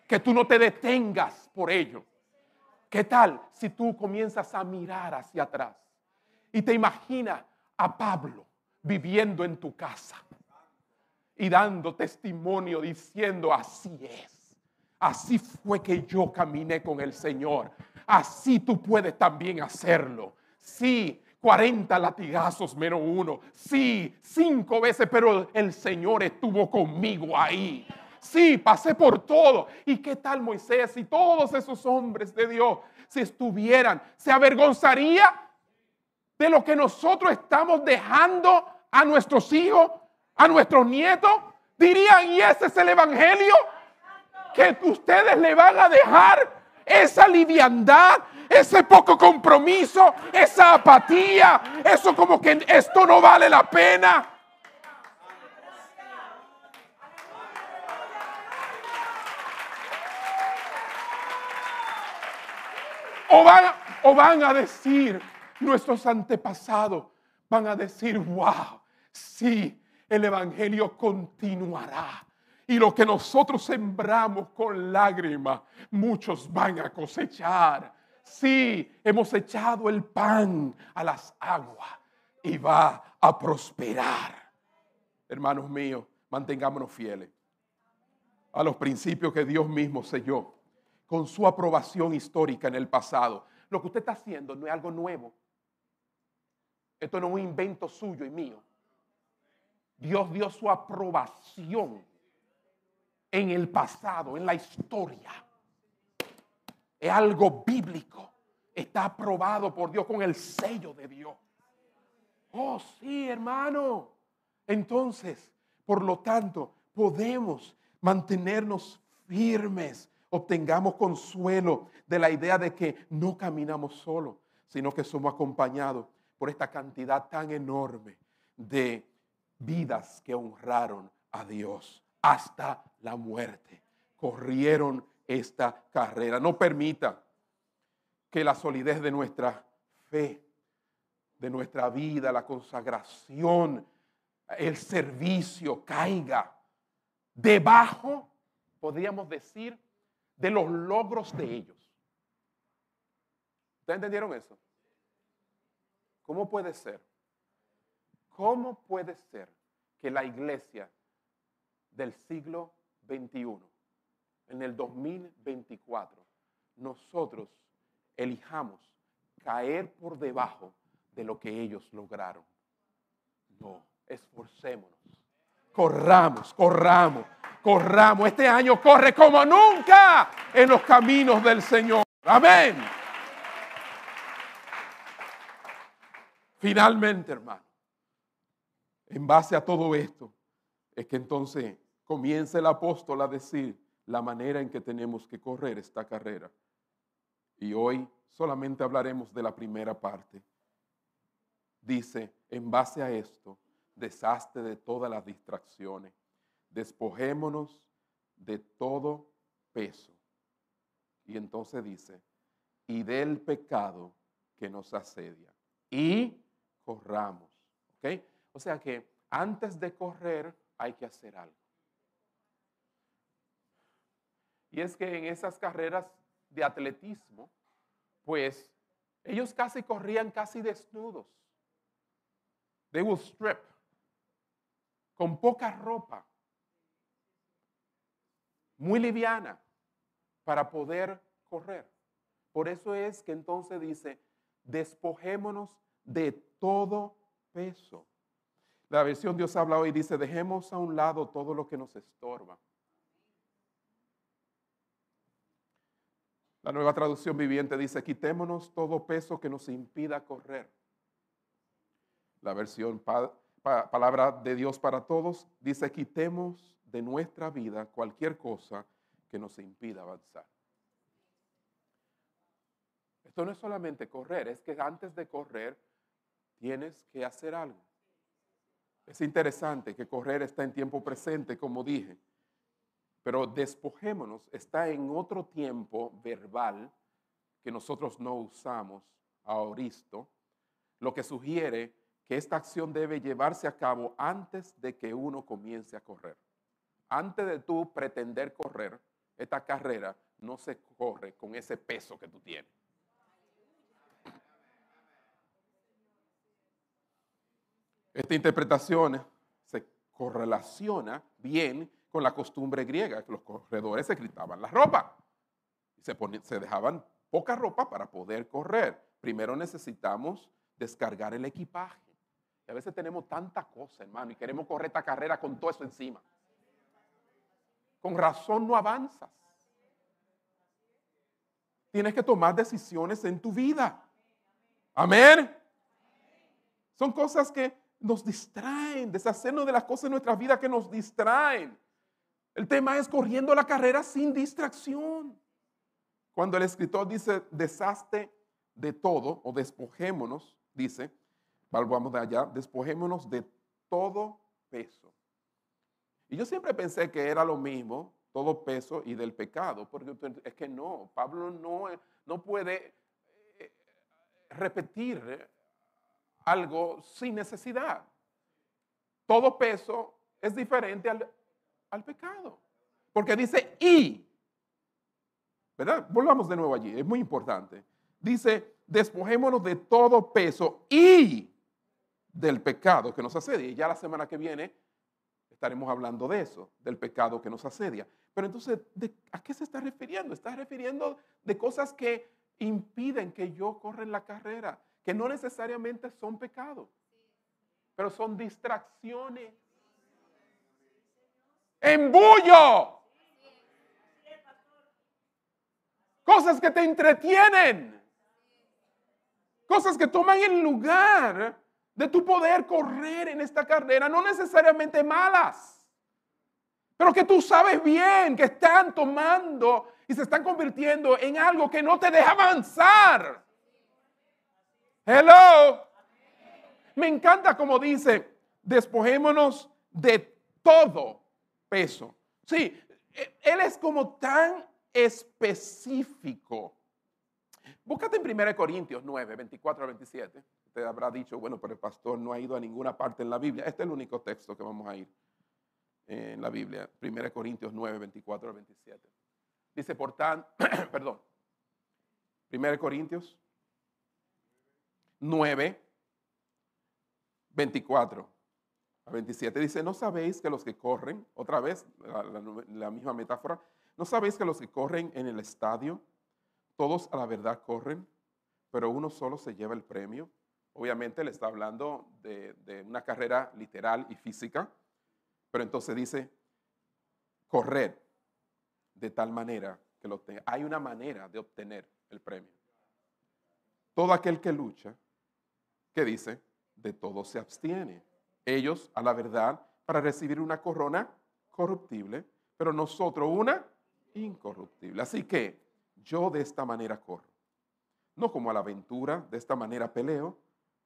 Que tú no te detengas por ello. ¿Qué tal si tú comienzas a mirar hacia atrás y te imaginas a Pablo viviendo en tu casa y dando testimonio diciendo, así es, así fue que yo caminé con el Señor, así tú puedes también hacerlo. Sí, 40 latigazos menos uno. Sí, cinco veces, pero el Señor estuvo conmigo ahí. Sí, pasé por todo. ¿Y qué tal Moisés y todos esos hombres de Dios si estuvieran? ¿Se avergonzaría de lo que nosotros estamos dejando a nuestros hijos, a nuestros nietos? Dirían, ¿y ese es el Evangelio? Que ustedes le van a dejar esa liviandad, ese poco compromiso, esa apatía, eso como que esto no vale la pena. O van, o van a decir, nuestros antepasados van a decir, wow, sí, el Evangelio continuará. Y lo que nosotros sembramos con lágrimas, muchos van a cosechar. Sí, hemos echado el pan a las aguas y va a prosperar. Hermanos míos, mantengámonos fieles a los principios que Dios mismo selló con su aprobación histórica en el pasado. Lo que usted está haciendo no es algo nuevo. Esto no es un invento suyo y mío. Dios dio su aprobación en el pasado, en la historia. Es algo bíblico. Está aprobado por Dios con el sello de Dios. Oh, sí, hermano. Entonces, por lo tanto, podemos mantenernos firmes, obtengamos consuelo de la idea de que no caminamos solos, sino que somos acompañados por esta cantidad tan enorme de vidas que honraron a Dios hasta la muerte. Corrieron esta carrera. No permita que la solidez de nuestra fe, de nuestra vida, la consagración, el servicio caiga debajo, podríamos decir, de los logros de ellos. ¿Ustedes entendieron eso? ¿Cómo puede ser? ¿Cómo puede ser que la iglesia del siglo XXI, en el 2024, nosotros elijamos caer por debajo de lo que ellos lograron. No, esforcémonos. Corramos, corramos, corramos. Este año corre como nunca en los caminos del Señor. Amén. Finalmente, hermano, en base a todo esto, es que entonces comienza el apóstol a decir la manera en que tenemos que correr esta carrera. Y hoy solamente hablaremos de la primera parte. Dice, en base a esto, deshazte de todas las distracciones, despojémonos de todo peso. Y entonces dice, y del pecado que nos asedia. Y corramos. ¿Ok? O sea que antes de correr hay que hacer algo. Y es que en esas carreras de atletismo, pues ellos casi corrían casi desnudos. They will strip. Con poca ropa. Muy liviana para poder correr. Por eso es que entonces dice, despojémonos de todo peso. La versión Dios habla hoy dice, dejemos a un lado todo lo que nos estorba La nueva traducción viviente dice, quitémonos todo peso que nos impida correr. La versión palabra de Dios para todos dice, quitemos de nuestra vida cualquier cosa que nos impida avanzar. Esto no es solamente correr, es que antes de correr tienes que hacer algo. Es interesante que correr está en tiempo presente, como dije, pero despojémonos está en otro tiempo verbal que nosotros no usamos ahoristo, lo que sugiere que esta acción debe llevarse a cabo antes de que uno comience a correr. Antes de tú pretender correr, esta carrera no se corre con ese peso que tú tienes. Esta interpretación se correlaciona bien con la costumbre griega, que los corredores se quitaban la ropa se, se dejaban poca ropa para poder correr. Primero necesitamos descargar el equipaje. Y a veces tenemos tanta cosa, hermano, y queremos correr esta carrera con todo eso encima. Con razón no avanzas. Tienes que tomar decisiones en tu vida. Amén. Son cosas que nos distraen, deshacernos de las cosas en nuestra vida que nos distraen. El tema es corriendo la carrera sin distracción. Cuando el escritor dice deshazte de todo o despojémonos, dice, vamos de allá, despojémonos de todo peso. Y yo siempre pensé que era lo mismo, todo peso y del pecado, porque es que no, Pablo no, no puede eh, repetir algo sin necesidad. Todo peso es diferente al, al pecado. Porque dice y. ¿Verdad? Volvamos de nuevo allí, es muy importante. Dice, despojémonos de todo peso y del pecado que nos asedia. Y ya la semana que viene estaremos hablando de eso, del pecado que nos asedia. Pero entonces, ¿a qué se está refiriendo? Está refiriendo de cosas que impiden que yo corra en la carrera que no necesariamente son pecados, pero son distracciones. Embullo. Cosas que te entretienen. Cosas que toman el lugar de tu poder correr en esta carrera, no necesariamente malas, pero que tú sabes bien que están tomando y se están convirtiendo en algo que no te deja avanzar. Hello. Me encanta como dice, despojémonos de todo peso. Sí, él es como tan específico. Búscate en 1 Corintios 9, 24 a 27. Usted habrá dicho, bueno, pero el pastor no ha ido a ninguna parte en la Biblia. Este es el único texto que vamos a ir en la Biblia. 1 Corintios 9, 24 a 27. Dice, por tan, [CLEARS THROAT] perdón, 1 Corintios 9, 24 a 27 dice, ¿no sabéis que los que corren, otra vez la, misma metáfora, ¿no sabéis que los que corren en el estadio, todos a la verdad corren, pero uno solo se lleva el premio? Obviamente le está hablando de, de una carrera literal y física, pero entonces dice, correr de tal manera que lo tenga. Hay una manera de obtener el premio. Todo aquel que lucha que dice, de todo se abstiene. Ellos, a la verdad, para recibir una corona corruptible, pero nosotros una incorruptible. Así que yo de esta manera corro. No como a la aventura, de esta manera peleo,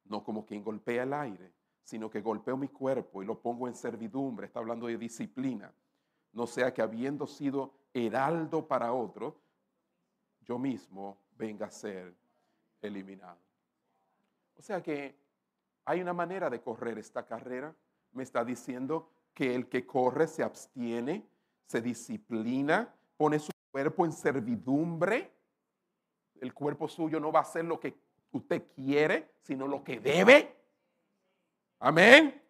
no como quien golpea el aire, sino que golpeo mi cuerpo y lo pongo en servidumbre. Está hablando de disciplina. No sea que habiendo sido heraldo para otro, yo mismo venga a ser eliminado. O sea que hay una manera de correr esta carrera. Me está diciendo que el que corre se abstiene, se disciplina, pone su cuerpo en servidumbre. El cuerpo suyo no va a hacer lo que usted quiere, sino lo que debe. Amén.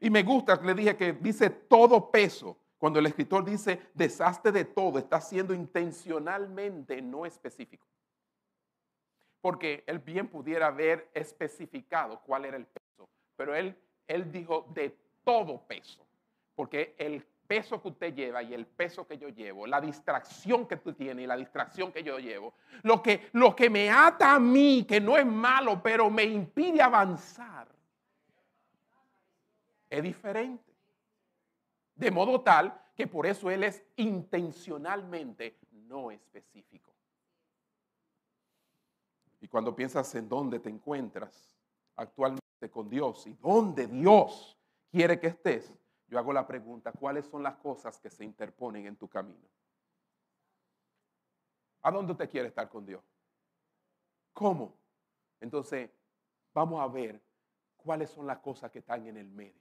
Y me gusta le dije que dice todo peso. Cuando el escritor dice desastre de todo, está siendo intencionalmente no específico porque él bien pudiera haber especificado cuál era el peso, pero él, él dijo de todo peso, porque el peso que usted lleva y el peso que yo llevo, la distracción que tú tienes y la distracción que yo llevo, lo que, lo que me ata a mí, que no es malo, pero me impide avanzar, es diferente. De modo tal que por eso Él es intencionalmente no específico. Cuando piensas en dónde te encuentras actualmente con Dios y dónde Dios quiere que estés, yo hago la pregunta, ¿cuáles son las cosas que se interponen en tu camino? ¿A dónde usted quiere estar con Dios? ¿Cómo? Entonces, vamos a ver cuáles son las cosas que están en el medio.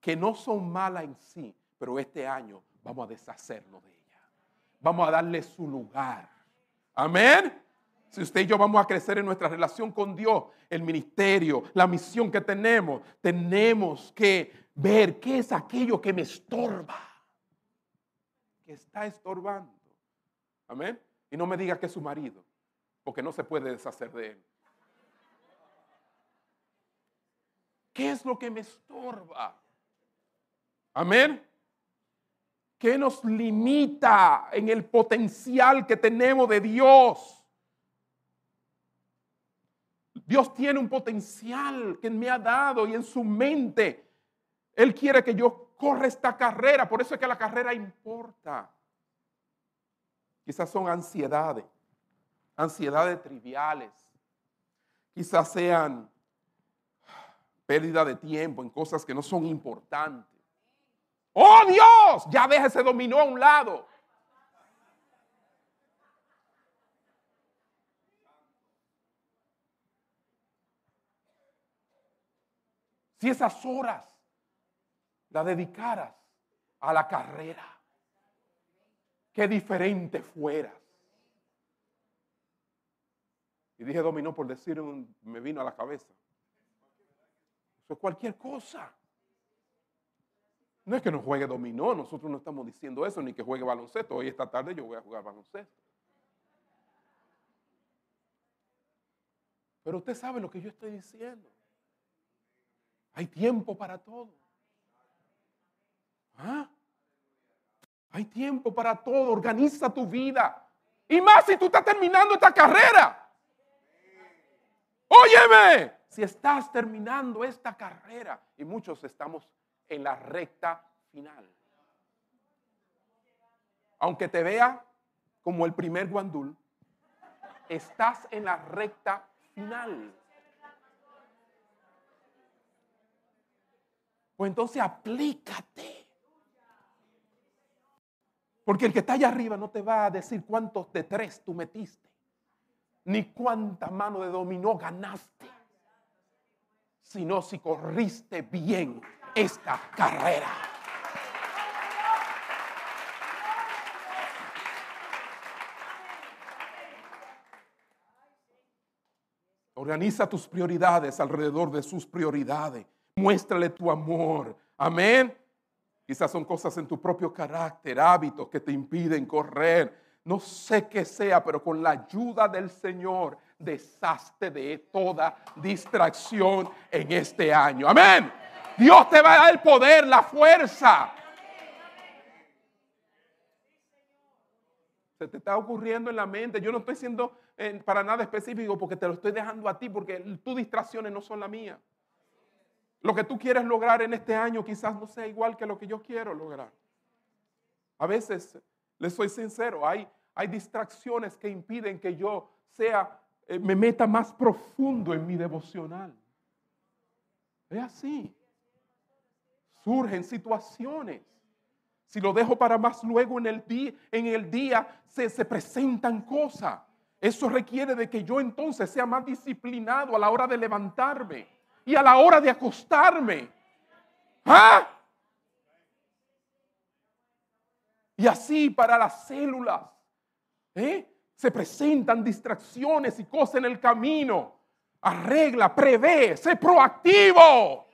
Que no son malas en sí, pero este año vamos a deshacernos de ellas. Vamos a darle su lugar. Amén. Si usted y yo vamos a crecer en nuestra relación con Dios, el ministerio, la misión que tenemos, tenemos que ver qué es aquello que me estorba, que está estorbando. Amén. Y no me diga que es su marido, porque no se puede deshacer de él. ¿Qué es lo que me estorba? Amén. ¿Qué nos limita en el potencial que tenemos de Dios? Dios tiene un potencial que me ha dado y en su mente Él quiere que yo corra esta carrera. Por eso es que la carrera importa. Quizás son ansiedades, ansiedades triviales. Quizás sean pérdida de tiempo en cosas que no son importantes. ¡Oh Dios! Ya deja ese dominó a un lado. Si esas horas las dedicaras a la carrera, qué diferente fueras. Y dije dominó por decir, me vino a la cabeza. Eso es cualquier cosa. No es que no juegue dominó, nosotros no estamos diciendo eso, ni que juegue baloncesto. Hoy esta tarde yo voy a jugar baloncesto. Pero usted sabe lo que yo estoy diciendo. Hay tiempo para todo. ¿Ah? Hay tiempo para todo. Organiza tu vida. Y más si tú estás terminando esta carrera. Óyeme, si estás terminando esta carrera y muchos estamos en la recta final. Aunque te vea como el primer guandul, estás en la recta final. Pues entonces aplícate. Porque el que está allá arriba no te va a decir cuántos de tres tú metiste, ni cuánta mano de dominó ganaste, sino si corriste bien esta carrera. Organiza tus prioridades alrededor de sus prioridades Muéstrale tu amor. Amén. Quizás son cosas en tu propio carácter, hábitos que te impiden correr. No sé qué sea, pero con la ayuda del Señor, deshazte de toda distracción en este año. Amén. Dios te va a dar el poder, la fuerza. Se te está ocurriendo en la mente. Yo no estoy siendo eh, para nada específico porque te lo estoy dejando a ti, porque tus distracciones no son las mías. Lo que tú quieres lograr en este año quizás no sea igual que lo que yo quiero lograr. A veces, les soy sincero, hay, hay distracciones que impiden que yo sea, eh, me meta más profundo en mi devocional. Es así. Surgen situaciones. Si lo dejo para más luego en el día, en el día se, se presentan cosas. Eso requiere de que yo entonces sea más disciplinado a la hora de levantarme y a la hora de acostarme. ¿Ah? Y así para las células. ¿eh? Se presentan distracciones y cosas en el camino. Arregla, prevé, sé proactivo.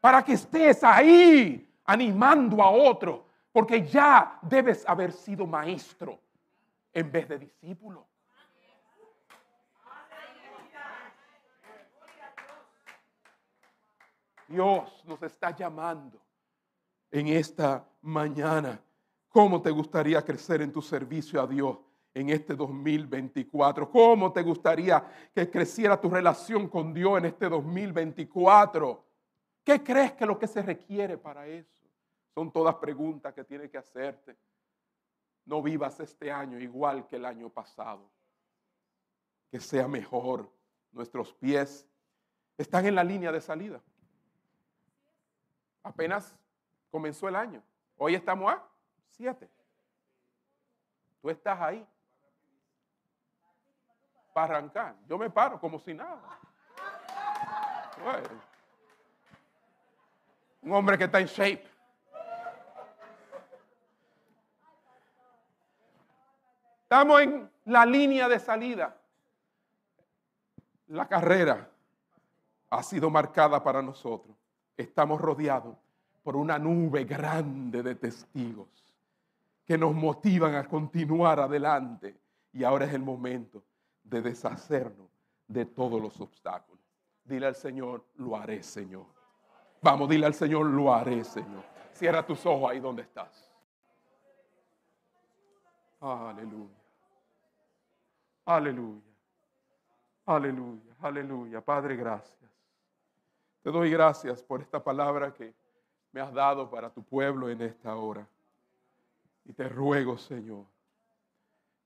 Para que estés ahí animando a otro. Porque ya debes haber sido maestro en vez de discípulo. Dios nos está llamando en esta mañana. ¿Cómo te gustaría crecer en tu servicio a Dios en este 2024? ¿Cómo te gustaría que creciera tu relación con Dios en este 2024? ¿Qué crees que lo que se requiere para eso? Son todas preguntas que tienes que hacerte. No vivas este año igual que el año pasado. Que sea mejor. Nuestros pies están en la línea de salida. Apenas comenzó el año. Hoy estamos a siete. Tú estás ahí para arrancar. Yo me paro como si nada. Un hombre que está en shape. Estamos en la línea de salida. La carrera ha sido marcada para nosotros. Estamos rodeados por una nube grande de testigos que nos motivan a continuar adelante. Y ahora es el momento de deshacernos de todos los obstáculos. Dile al Señor, lo haré, Señor. Vamos, dile al Señor, lo haré, Señor. Cierra tus ojos ahí donde estás. Aleluya. Aleluya. Aleluya. Aleluya. Padre, gracias. Te doy gracias por esta palabra que me has dado para tu pueblo en esta hora. Y te ruego, Señor,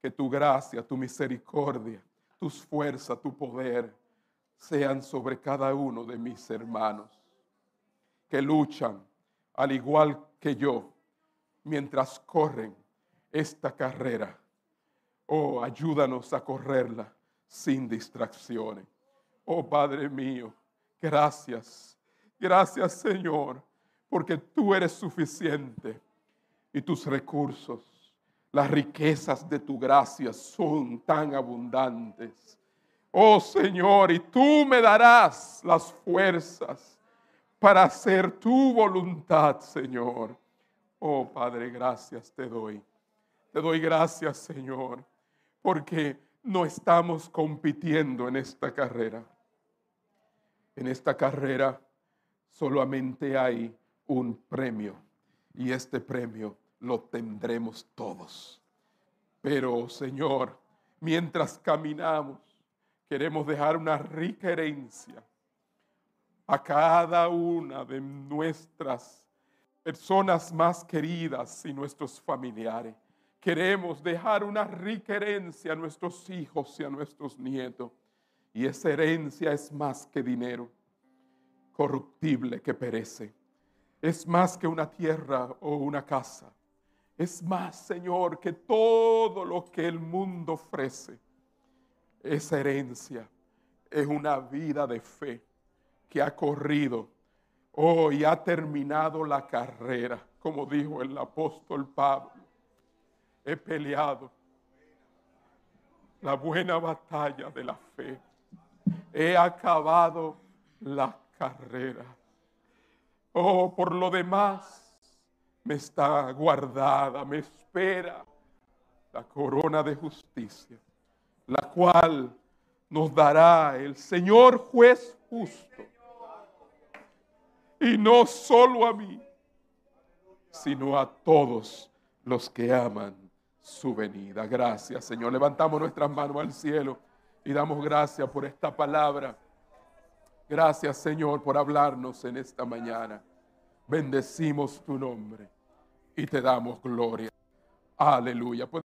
que tu gracia, tu misericordia, tus fuerzas, tu poder sean sobre cada uno de mis hermanos que luchan al igual que yo mientras corren esta carrera. Oh, ayúdanos a correrla sin distracciones. Oh Padre mío, gracias. Gracias Señor, porque tú eres suficiente y tus recursos, las riquezas de tu gracia son tan abundantes. Oh Señor, y tú me darás las fuerzas para hacer tu voluntad, Señor. Oh Padre, gracias te doy. Te doy gracias, Señor, porque no estamos compitiendo en esta carrera. En esta carrera solamente hay un premio y este premio lo tendremos todos. Pero, Señor, mientras caminamos, queremos dejar una rica herencia a cada una de nuestras personas más queridas y nuestros familiares queremos dejar una rica herencia a nuestros hijos y a nuestros nietos. Y esa herencia es más que dinero corruptible que perece. Es más que una tierra o una casa. Es más, Señor, que todo lo que el mundo ofrece. Esa herencia es una vida de fe que ha corrido oh, y ha terminado la carrera, como dijo el apóstol Pablo he peleado la buena batalla de la fe. He acabado la carrera. Oh, por lo demás, me está guardada, me espera la corona de justicia, la cual nos dará el Señor juez justo. Y no solo a mí, sino a todos los que aman su venida. Gracias, Señor. Levantamos nuestras manos al cielo y damos gracias por esta palabra. Gracias, Señor, por hablarnos en esta mañana. Bendecimos tu nombre y te damos gloria. Aleluya.